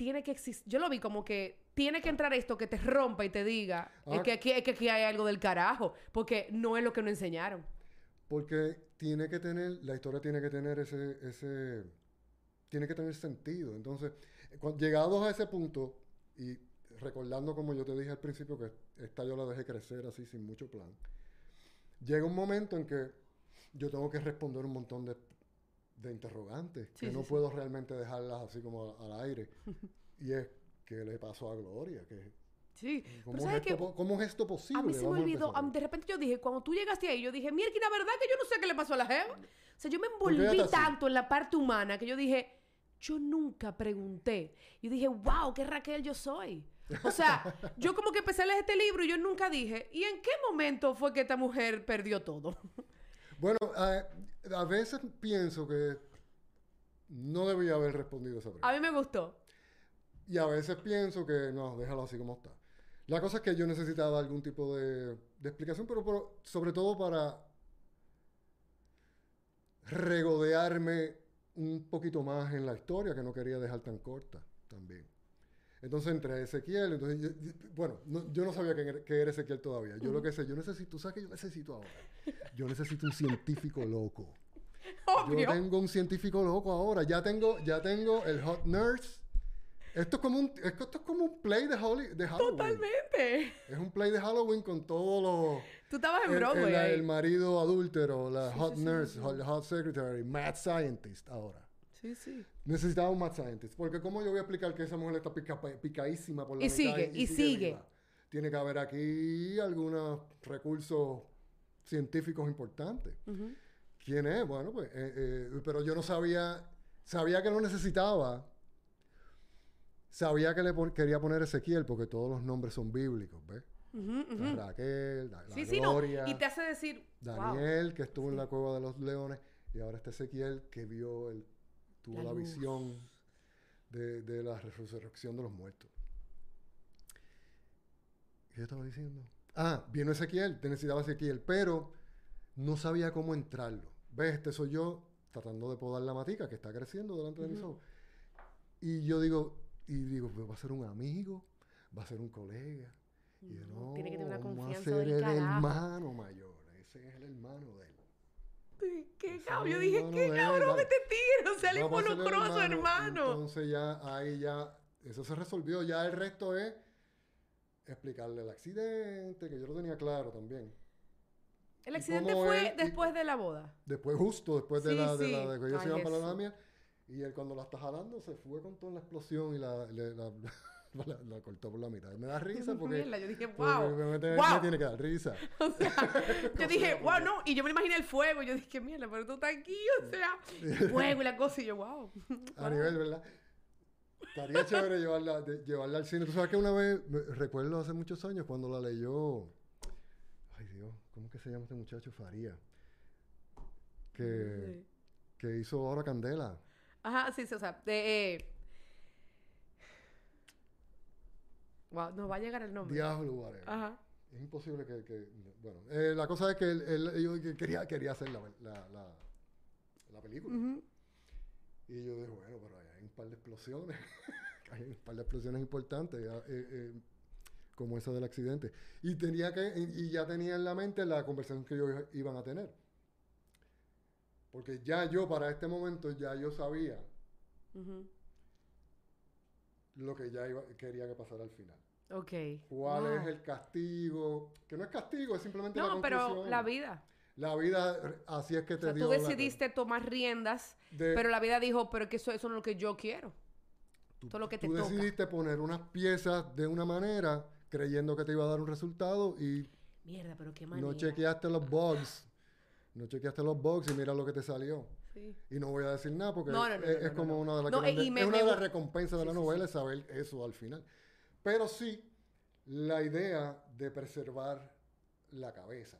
tiene que existir, yo lo vi como que tiene que entrar esto que te rompa y te diga es Ah. que, aquí, es que aquí hay algo del carajo, porque no es lo que nos enseñaron. Porque tiene que tener, la historia tiene que tener ese, ese, tiene que tener sentido. Entonces, cuan- llegados a ese punto, y recordando como yo te dije al principio que esta yo la dejé crecer así sin mucho plan, llega un momento en que yo tengo que responder un montón de, de interrogantes, Sí, que sí, no sí. puedo realmente dejarlas así como al aire. (laughs) y es, ¿qué le pasó a Gloria? ¿Qué, Sí, ¿Cómo, pero es ¿sabes esto, cómo es esto posible? A mí se me Vamos olvidó, de repente yo dije, cuando tú llegaste ahí, yo dije, mira, que la verdad que yo no sé qué le pasó a la jeva. O sea, yo me envolví está así. tanto en la parte humana que yo dije, yo nunca pregunté. Yo dije, wow, qué Raquel yo soy. O sea, (laughs) yo como que empecé a leer este libro y yo nunca dije, ¿y en qué momento fue que esta mujer perdió todo? Bueno, a, a veces pienso que no debía haber respondido esa A pregunta. mí me gustó. Y a veces pienso que no, déjalo así como está. La cosa es que yo necesitaba algún tipo de, de explicación, pero, pero sobre todo para regodearme un poquito más en la historia que no quería dejar tan corta también. Entonces entre Ezequiel, entonces yo- yo- bueno, no- yo no sabía que era, que era Ezequiel todavía. Yo lo que sé, yo necesito, ¿tú sabes qué yo necesito ahora? Yo necesito un científico loco. (laughs) Obvio. Yo tengo un científico loco ahora. Ya tengo, ya tengo el hot nurse. Esto es como un, esto es como un play de, Holly- de Halloween. Totalmente. Es un play de Halloween con todos los... Tú estabas en Broadway el- el marido adúltero, la Sí, hot sí, nurse, sí. hot secretary, mad scientist ahora. Sí, sí. Necesitaba un mad scientist. Porque ¿cómo yo voy a explicar que esa mujer está pica- picadísima por la Y mitad sigue, y sigue. viva? Tiene que haber aquí algunos recursos científicos importantes. ¿Quién es? Bueno, pues, eh, eh, pero yo no sabía, sabía que lo necesitaba. Sabía que le pon- quería poner Ezequiel porque todos los nombres son bíblicos, ¿ves? Ujú. Raquel, la, la Sí, sí, no. Gloria, Y te hace decir, wow. Daniel, que estuvo en la cueva de los leones, y ahora está Ezequiel, que vio, el, tuvo La la, visión de, de la resurrección de los muertos. ¿Qué yo estaba diciendo? Ah, vino Ezequiel, te necesitaba Ezequiel, pero no sabía cómo entrarlo. ¿Ves? Este soy yo tratando de podar la matica que está creciendo delante de mis Ujú. ojos. Y yo digo, y digo, pues va a ser un amigo, va a ser un colega. Y yo, No, tiene que tener una vamos a confianza ser el carajo". hermano mayor. Ese es el hermano de él. Qué cabrón. Yo dije, qué cabrón dale. este tigre. O sea, le involucró a su hermano. Entonces ya ahí ya, eso se resolvió. Ya el resto es explicarle el accidente, que yo lo tenía claro también. El ¿Y accidente fue él- y- después de la boda. Después, justo después de Sí, la, de sí. la de que ellos Ay, se iban para la mía. Y él cuando la está jalando se fue con toda la explosión y la, le- la, (laughs) la- la cortó por la mitad. Me da risa (laughs) porque, Mierda, yo dije, wow. me, me- wow. me tiene que dar risa. (laughs) O sea, yo dije, wow, no. Y yo me imaginé el fuego. Y yo dije, mierda, pero tú estás aquí. O sea, fuego y la cosa. Y yo, wow. A nivel, ¿verdad? Estaría chévere llevarla, de- llevarla al cine. Tú sabes que una vez, me- recuerdo hace muchos años cuando la leyó. Ay Dios, ¿cómo que se llama este muchacho? Faría. Que, que hizo ahora Candela. Ajá, sí, sí, o sea, de. Eh... Wow, nos va a llegar el nombre. Diablo, whatever. Ajá. Es imposible que... que- bueno, eh, la cosa es que él, él- yo que quería, quería hacer la, la, la, la película. Y yo dije, bueno, pero hay un par de explosiones. (laughs) hay un par de explosiones importantes, ya, eh, eh, como esa del accidente. Y tenía que, y, y ya tenía en la mente la conversación que ellos iban a tener. Porque ya yo, para este momento, ya yo sabía Ujú. Lo que ya iba- quería que pasara al final. Ok. ¿Cuál Wow. es el castigo? Que no es castigo, es simplemente la No, pero la vida. La vida, así es que O te sea, dio tú la- decidiste tomar riendas, de- pero la vida dijo, pero que eso, eso no es lo que yo quiero. tú, todo lo que te tú toca. decidiste poner unas piezas de una manera creyendo que te iba a dar un resultado y Mierda, pero qué manera. no chequeaste los bugs. No chequeaste los bugs y mira lo que te salió. Sí. Y no voy a decir nada porque No, no, no, es, como una de las, grandes- es una de recompensas de la novela sí. saber eso al final. Pero sí, la idea de preservar la cabeza,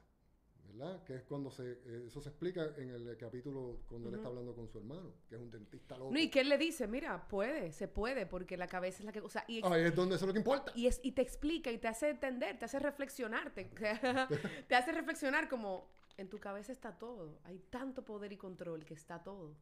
¿verdad? Que es cuando se, eh, eso se explica en el capítulo cuando él está hablando con su hermano, que es un dentista loco. No, y que él le dice, mira, puede, se puede, porque la cabeza es la que, o sea, y, Ahí es donde eso es lo que importa. y, es, y te explica y te hace entender, te hace reflexionar, te, (laughs) te hace reflexionar como, en tu cabeza está todo, hay tanto poder y control que está todo.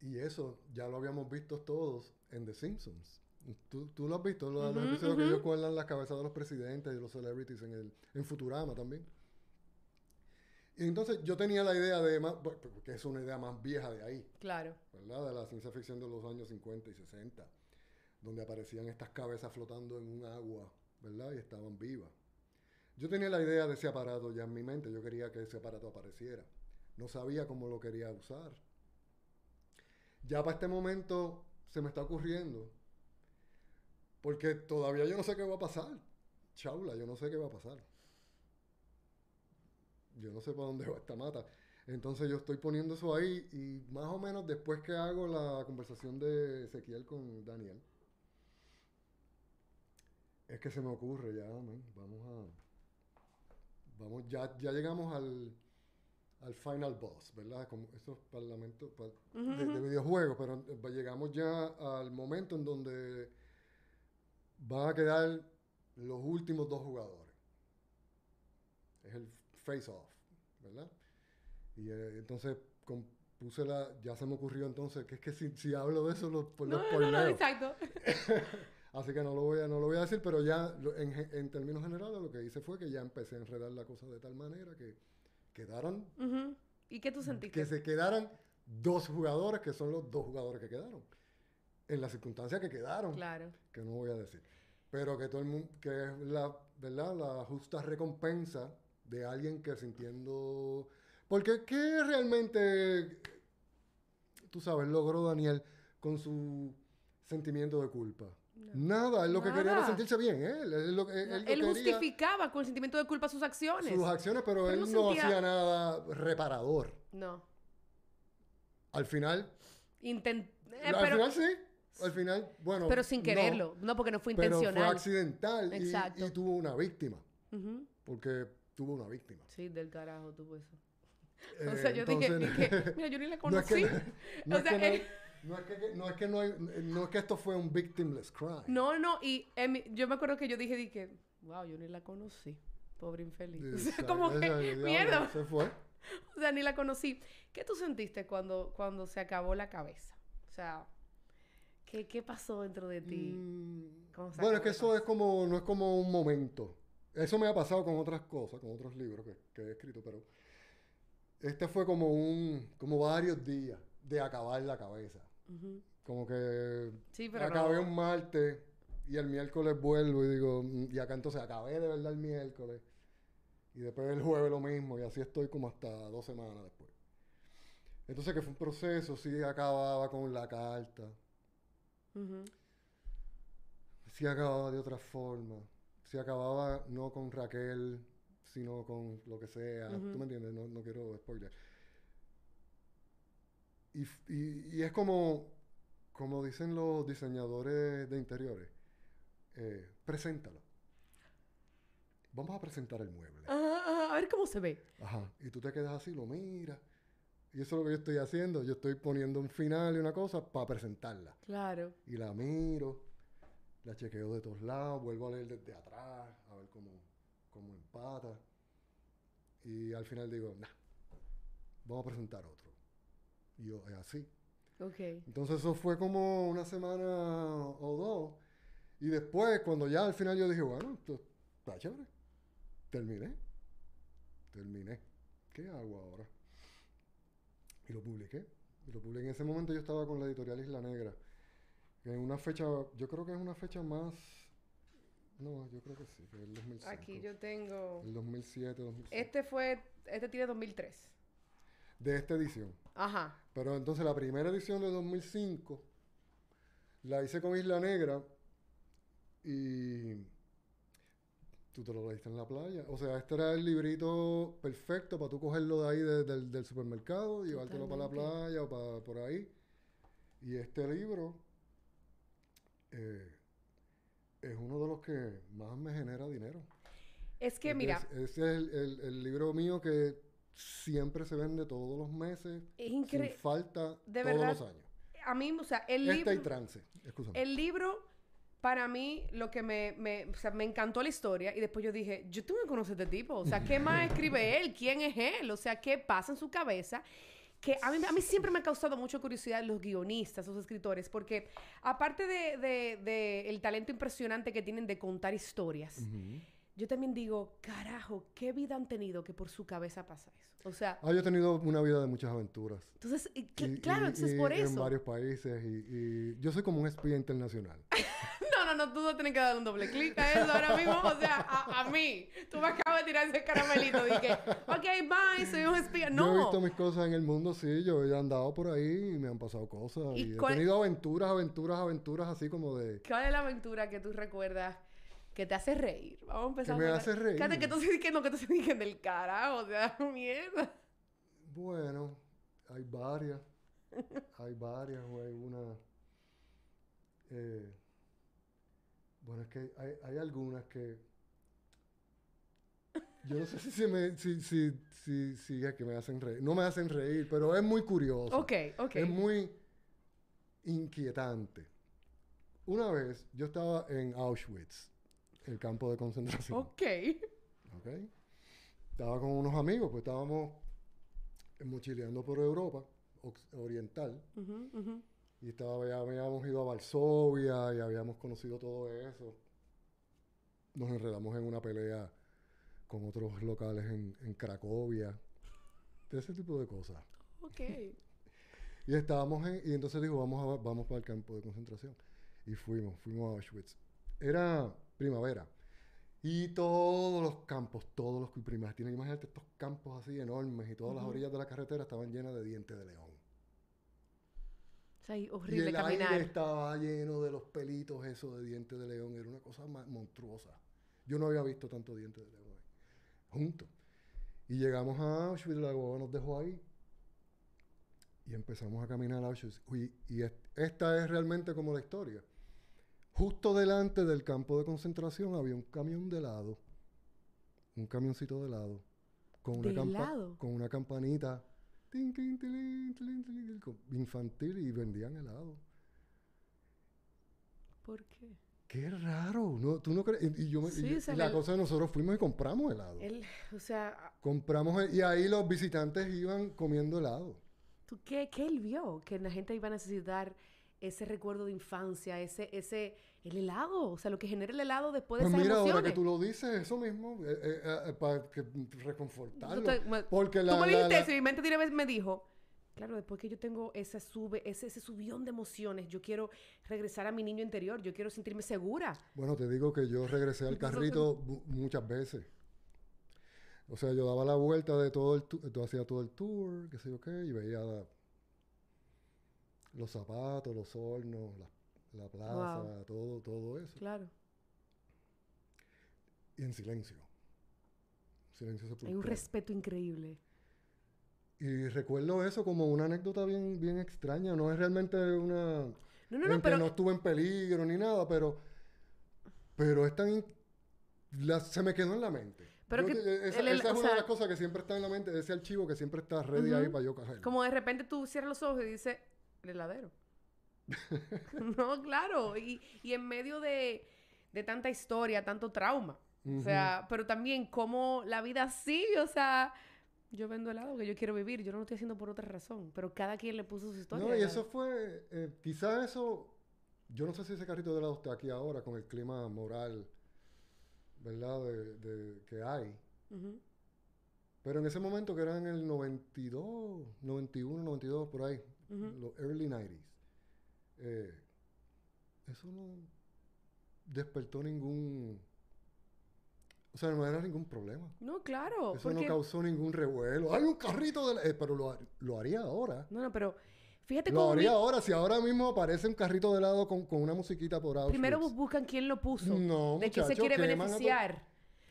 Y eso ya lo habíamos visto todos en The Simpsons. ¿Tú, tú lo has visto? Los, los Ujú, episodios que ellos cuelgan las cabezas de los presidentes y de los celebrities en, el, en Futurama también. Y entonces yo tenía la idea de, más, porque es una idea más vieja de ahí, Claro. ¿verdad? De la ciencia ficción de los años 50 y 60, donde aparecían estas cabezas flotando en un agua, ¿verdad? Y estaban vivas. Yo tenía la idea de ese aparato ya en mi mente, yo quería que ese aparato apareciera. No sabía cómo lo quería usar. Ya para este momento se me está ocurriendo, porque todavía yo no sé qué va a pasar. Chaula, yo no sé qué va a pasar. Yo no sé para dónde va esta mata. Entonces yo estoy poniendo eso ahí y más o menos después que hago la conversación de Ezequiel con Daniel, es que se me ocurre ya, man, vamos a... Vamos, ya, ya llegamos al, al final boss, ¿verdad? Como esos parlamentos pa- de, de videojuegos, pero llegamos ya al momento en donde van a quedar los últimos dos jugadores. Es el face-off, ¿verdad? Y eh, entonces com- puse la, ya se me ocurrió entonces, que es que si, si hablo de eso, lo, pues lo No, no, no, exacto. (laughs) Así que no lo voy a, no lo voy a decir, pero ya en, en términos generales lo que hice fue que ya empecé a enredar la cosa de tal manera que quedaran. ¿Y qué tú sentiste? que se quedaran dos jugadores, que son los dos jugadores que quedaron. En las circunstancias que quedaron, Claro. que no voy a decir. Pero que todo el mundo, que es la, ¿verdad? La justa recompensa de alguien que sintiendo... Porque ¿qué realmente, tú sabes, logró Daniel con su sentimiento de culpa? Nada, él lo que quería era sentirse bien, él, él, justificaba con el sentimiento de culpa sus acciones. sus acciones, pero, Pero él no sentía- hacía nada reparador. No. Al final, Intent... eh, al pero, final sí, al final, bueno. pero sin quererlo. No, porque no fue pero fue intencional. accidental y- Exacto. y tuvo una víctima, porque tuvo una víctima. Sí, del carajo tuvo eso. (laughs) Eh, o sea, yo dije, entonces- dije, (laughs) mira, yo ni la no es conocí. que no, O es sea, que no, es que no es que no hay- no es que esto fue un victimless crime. No, no, y mi- yo me acuerdo que yo dije, dije, wow, yo ni la conocí. Pobre infeliz. (laughs) O sea, como que, diablo, mierda. Se fue. (laughs) O sea, ni la conocí. ¿Qué tú sentiste cuando, cuando se acabó la cabeza? O sea, ¿Qué, qué pasó dentro de ti? Mm, ¿Cómo se bueno, es que eso es como, no es como un momento. Eso me ha pasado con otras cosas, con otros libros que, que he escrito, pero este fue como un, como varios días de acabar la cabeza. Como que Sí, pero acabé no- un martes y el miércoles vuelvo y digo, mm, y acá entonces acabé de verdad el miércoles. Y después el jueves lo mismo, y así estoy como hasta dos semanas después. Entonces que fue un proceso, sí acababa con la carta, sí acababa de otra forma, sí acababa no con Raquel, sino con lo que sea, Ujú. ¿tú me entiendes? No, no quiero spoiler. Y, f- y- y es como, como dicen los diseñadores de interiores, eh, preséntalo. Vamos a presentar el mueble. Ajá, ajá, a ver cómo se ve. Ajá. Y tú te quedas así, lo miras. Y eso es lo que yo estoy haciendo. Yo estoy poniendo un final y una cosa para presentarla. Claro. Y la miro, la chequeo de todos lados, vuelvo a leer desde atrás, a ver cómo, cómo empata. Y al final digo, nah, vamos a presentar otro. Y así. Ok. Entonces eso fue como una semana o dos. Y después, cuando ya al final yo dije, bueno, esto está chévere. Terminé. Terminé. ¿Qué hago ahora? Y lo publiqué. Y lo publiqué. En ese momento yo estaba con la editorial Isla Negra. En una fecha, yo creo que es una fecha más... No, yo creo que sí, que es el 2005. Aquí yo tengo... El 2007, 2007. Este fue... Este tiene 2003. De esta edición. Ajá. Pero entonces la primera edición de 2005 la hice con Isla Negra y tú te lo leíste en la playa. O sea, este era el librito perfecto para tú cogerlo de ahí de- del, del supermercado, llevártelo para la playa o para por ahí. Y este libro eh, es uno de los que más me genera dinero. Es que, Porque mira, es- Ese es el, el- el libro mío que siempre se vende todos los meses, es sin increíble. falta, De todos verdad, los años. A mí, o sea, el Esta y libro... trance. El libro, para mí, lo que me, me, o sea, me encantó la historia y después yo dije, yo tengo que conocer a este tipo. O sea, ¿qué más (laughs) escribe él? ¿Quién es él? O sea, ¿qué pasa en su cabeza? Que a mí, a mí siempre me ha causado mucha curiosidad los guionistas, los escritores, porque aparte de, de- de el talento impresionante que tienen de contar historias. Yo también digo, carajo, ¿qué vida han tenido que por su cabeza pasa eso? O sea, Ah, yo he tenido una vida de muchas aventuras. entonces, y Y- claro, y- entonces por En eso. varios países y, yo soy como un espía internacional. (laughs) No, no, no, tú no tienes que dar un doble clic a eso ahora mismo. O sea, a, a mí. Tú me acabas de tirar ese caramelito. Dije, ok, bye, soy un espía. Yo he No. visto mis cosas en el mundo, sí, yo he andado por ahí y me han pasado cosas. ¿Y he tenido aventuras, aventuras, aventuras así como de... ¿Cuál es la aventura que tú recuerdas que te hace reír? Vamos a empezar. Que me por- hace reír. Fíjate que dices que no, que dices que del carajo. O sea, (laughs) mierda. Bueno, hay varias. hay varias, o hay una... eh, bueno, es que hay, hay algunas que... Yo no sé si, me, si, si, si, si es que me hacen reír. No me hacen reír, pero es muy curioso. Ok, ok. Es muy inquietante. Una vez yo estaba en Auschwitz, el campo de concentración. Ok. ¿ok? Estaba con unos amigos, pues estábamos mochileando por Europa oriental y estaba, ya habíamos ido a Varsovia y habíamos conocido todo eso. Nos enredamos en una pelea con otros locales en, en Cracovia, de ese tipo de cosas. Ok. (laughs) Y estábamos en, y entonces dijo, vamos, a, vamos para el campo de concentración. Y fuimos, fuimos a Auschwitz. Era primavera. Y todos los campos, todos los primas, tienes imagínate estos campos así enormes y todas las Ujú. orillas de la carretera estaban llenas de dientes de león. O sea, y Y horrible el caminar. aire estaba lleno de los pelitos esos de dientes de león. Era una cosa monstruosa. Yo no había visto tanto dientes de león ahí, juntos. Y llegamos a Auschwitz, la guagua nos dejó ahí. Y empezamos a caminar a Auschwitz. Uy, y es- esta es realmente como la historia. Justo delante del campo de concentración había un camión de helado. Un camioncito de helado. Con una, ¿De campa- con una campanita tin, tin, infantil y vendían helado. ¿Por qué? Qué raro, ¿no? ¿Tú no crees? Y, y yo me- Sí, yo- o sea, y la el- cosa es nosotros fuimos y compramos helado. O sea, Compramos el- y ahí los visitantes iban comiendo helado. ¿tú qué, qué él vio? Que la gente iba a necesitar ese recuerdo de infancia, ese, ese, el helado, o sea, lo que genera el helado después de Pues esas mira, ahora que tú lo dices, eso mismo, eh, eh, eh, para que, reconfortarlo. Tú te- me- Porque Tú la, me la- dijiste la- eso y mi mente me dijo, claro, después que yo tengo ese sube, ese, ese subión de emociones, yo quiero regresar a mi niño interior, yo quiero sentirme segura. Bueno, te digo que yo regresé al carrito muchas veces. O sea, yo daba la vuelta de todo el tour, hacía todo el tour, qué sé yo qué, y veía la- los zapatos, los hornos, la, la plaza, Wow. todo, todo eso. Claro. Y en silencio. Silencio Hay un sepulcral. respeto increíble. Y recuerdo eso como una anécdota bien, bien extraña. No es realmente una... No, no, no, pero no estuve en peligro ni nada, pero... Pero es tan... la- se me quedó en la mente. Pero Yo que esa el- el- esa es una de las cosas que siempre está en la mente, ese archivo que siempre está ready ahí Ujú. para yo cogerlo. como de repente tú cierras los ojos y dices, el heladero. (laughs) no, claro. Y, y en medio de, de tanta historia, tanto trauma. O sea, pero también como la vida sigue, o sea, yo vendo helado que yo quiero vivir, yo no lo estoy haciendo por otra razón, pero cada quien le puso su historia. No, y eso fue... Eh, quizás eso... Yo no sé si ese carrito de helado está aquí ahora con el clima moral, ¿verdad? De, de- que hay. Pero en ese momento que era en el 92, 91, 92, por ahí, Los early 90s, eh, eso no despertó ningún... O sea, no era ningún problema. No, claro. Eso porque... no causó ningún revuelo. Hay un carrito de... eh, pero lo, lo haría ahora. No, no, pero fíjate Lo cómo... mi- haría ahora. Si ahora mismo aparece un carrito de helado con, con una musiquita por Auschwitz. Primero bus- buscan quién lo puso. No, de quién se quiere queman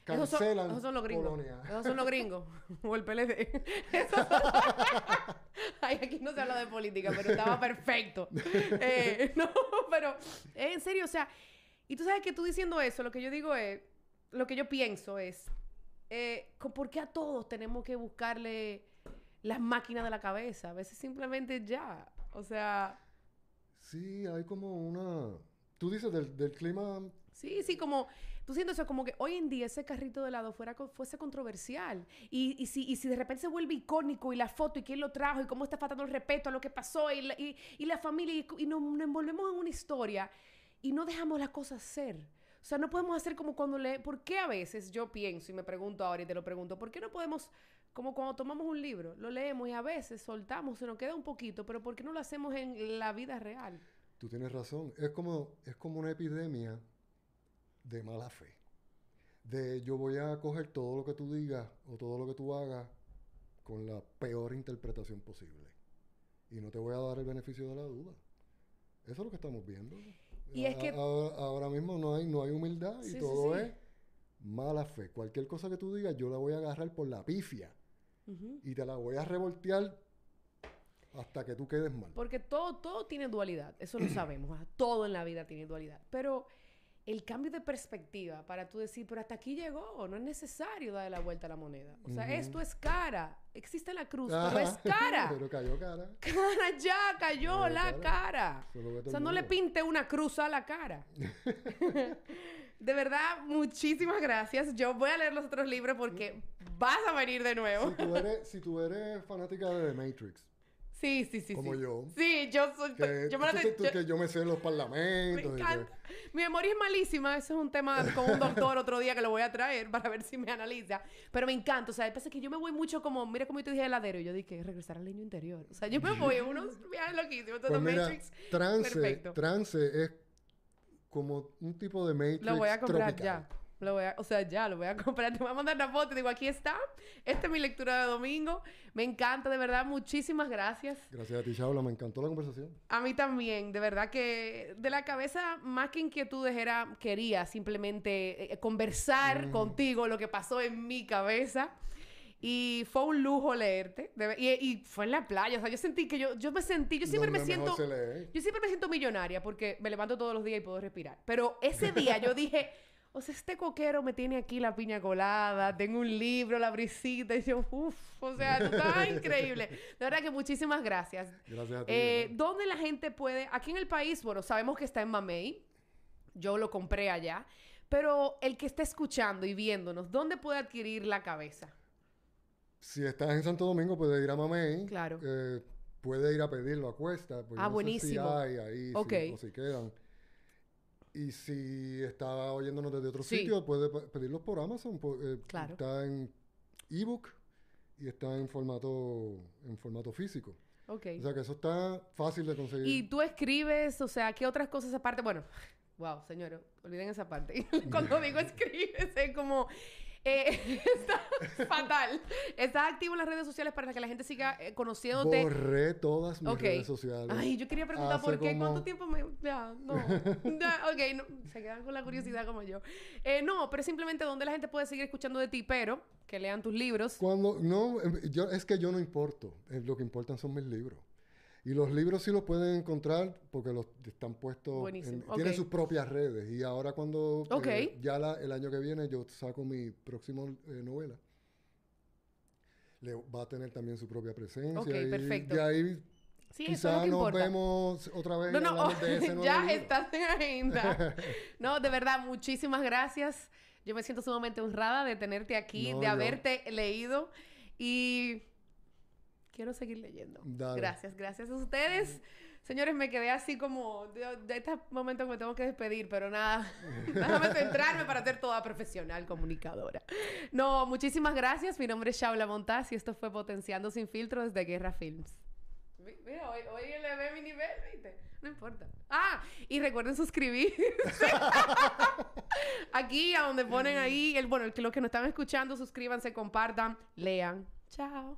Esos son, Cancelan esos son los gringos. Polonia. Esos son los gringos. (laughs) o el PLD. (laughs) Esos son- (laughs) Ay, aquí no se habla de política, pero estaba perfecto. Eh, no, pero eh, en serio, o sea, y tú sabes que tú diciendo eso, lo que yo digo es, lo que yo pienso es, eh, ¿por qué a todos tenemos que buscarle las máquinas de la cabeza? A veces simplemente ya. O sea, Sí, hay como una... Tú dices del, del clima... Sí, sí, como tú sientes eso, como que hoy en día ese carrito de helado fuera, fuese controversial. Y, y, si, y si de repente se vuelve icónico y la foto y quién lo trajo y cómo está faltando el respeto a lo que pasó y la, y, y la familia y, y nos, nos envolvemos en una historia y no dejamos las cosas ser. O sea, no podemos hacer como cuando le... ¿Por qué a veces yo pienso y me pregunto ahora y te lo pregunto? ¿Por qué no podemos, como cuando tomamos un libro, lo leemos y a veces soltamos, se nos queda un poquito, pero ¿por qué no lo hacemos en la vida real? Tú tienes razón. Es como, es como una epidemia de mala fe. De yo voy a coger todo lo que tú digas o todo lo que tú hagas con la peor interpretación posible. Y no te voy a dar el beneficio de la duda. Eso es lo que estamos viendo. Y es que- ahora mismo no hay, no hay humildad y Sí, todo sí. es mala fe. Cualquier cosa que tú digas, yo la voy a agarrar por la pifia y te la voy a revoltear hasta que tú quedes mal. Porque todo, todo tiene dualidad, eso lo sabemos, ¿verdad? todo en la vida tiene dualidad. Pero el cambio de perspectiva para tú decir, pero hasta aquí llegó, no es necesario darle la vuelta a la moneda. O sea, esto es cara, existe la cruz, Ajá, pero es cara. (laughs) pero cayó cara. (laughs) Cara, ya cayó la cara. O sea, no le pinte una cruz a la cara. (laughs) de verdad, muchísimas gracias. Yo voy a leer los otros libros porque vas a venir de nuevo. Si tú eres, si tú eres fanática de The Matrix, Sí, sí, sí. como sí. yo, Sí, yo soy. que, yo me tú- tú- yo- que yo me sé los Me parlamentos. que- encanta. Mi memoria es malísima. Eso es un tema con un doctor otro día que lo voy a traer para ver si me analiza. Pero me encanta. O sea, el pasa es que yo me voy mucho como, mira como yo te dije heladero. Y yo dije, regresar al niño interior. O sea, yo me voy en unos (laughs) viajes loquísimos. Entonces, pues mira, Matrix, trance, perfecto. trance es como un tipo de Matrix lo voy a comprar tropical. ya. Lo voy a, o sea, ya lo voy a (laughs) comprar. Te voy a mandar una foto y digo, aquí está. Esta es mi lectura de domingo. Me encanta, de verdad. Muchísimas gracias. Gracias a ti, Chabla, me encantó la conversación. A mí también, de verdad que de la cabeza, más que inquietudes, era, quería simplemente eh, conversar Mm. contigo lo que pasó en mi cabeza. Y fue un lujo leerte. de y, y fue en la playa. O sea, yo sentí que yo, yo me sentí, yo siempre me siento, yo siempre me siento millonaria porque me levanto todos los días y puedo respirar. Pero ese día yo dije, o sea, este coquero me tiene aquí la piña colada, tengo un libro, la brisita, y yo, uff, o sea, está (laughs) increíble. De verdad que muchísimas gracias. Gracias a ti. Eh. ¿Dónde la gente puede? Aquí en el país, bueno, sabemos que está en Mamey. Yo lo compré allá. Pero el que está escuchando y viéndonos, ¿dónde puede adquirir la cabeza? Si estás en Santo Domingo, puedes ir a Mamey. Claro. Eh, puede ir a pedirlo a cuesta. Porque Ah, no sé buenísimo. Si hay ahí si- Ok. o si quedan. Y si está oyéndonos desde otro Sí. sitio, puede pe- pedirlos por Amazon. eh, Claro. Está en ebook y está en formato, en formato físico. Ok. O sea que eso está fácil de conseguir. Y tú escribes, o sea, ¿qué otras cosas aparte? Bueno, (laughs) wow, señores, olviden esa parte. (laughs) Cuando (laughs) digo escribes, es como... eh, (laughs) está fatal. ¿Estás activo en las redes sociales para que la gente siga eh, conociéndote? Borré todas mis Ok. redes sociales. Ay, yo quería preguntar Hace por qué, como- cuánto tiempo me... Ya, no. (laughs) Ya, ok, no, se quedan con la curiosidad como yo. Eh, no, pero simplemente donde la gente puede seguir escuchando de ti, pero que lean tus libros. Cuando, no, em, yo, es que yo no importo. Eh, Lo que importan son mis libros. Y los libros sí los pueden encontrar porque los están puestos, en- Buenísimo, tienen sus propias redes. Y ahora cuando, Ok. eh, ya la- el año que viene yo saco mi próxima eh, novela, le va a tener también su propia presencia. Ok, y perfecto. De ahí Sí, es quizás que nos importa. vemos otra vez No, y no, hablamos de (laughs) ese ya estás en agenda. (laughs) No, de verdad, muchísimas gracias. Yo me siento sumamente honrada de tenerte aquí, No, de yo- haberte leído y quiero seguir leyendo. Dale. Gracias, gracias a ustedes. Señores, me quedé así como de, de este momento que me tengo que despedir, pero nada, (laughs) déjame centrarme para ser toda profesional comunicadora. No, muchísimas gracias. Mi nombre es Shaula Montaz y esto fue Potenciando Sin Filtro desde Guerra Films. Mi- Mira, hoy, hoy le ve mi nivel, ¿viste? No importa. Ah, y recuerden suscribirse. (laughs) Aquí, a donde ponen ahí, el, bueno, los que nos están escuchando, suscríbanse, compartan, lean. Chao.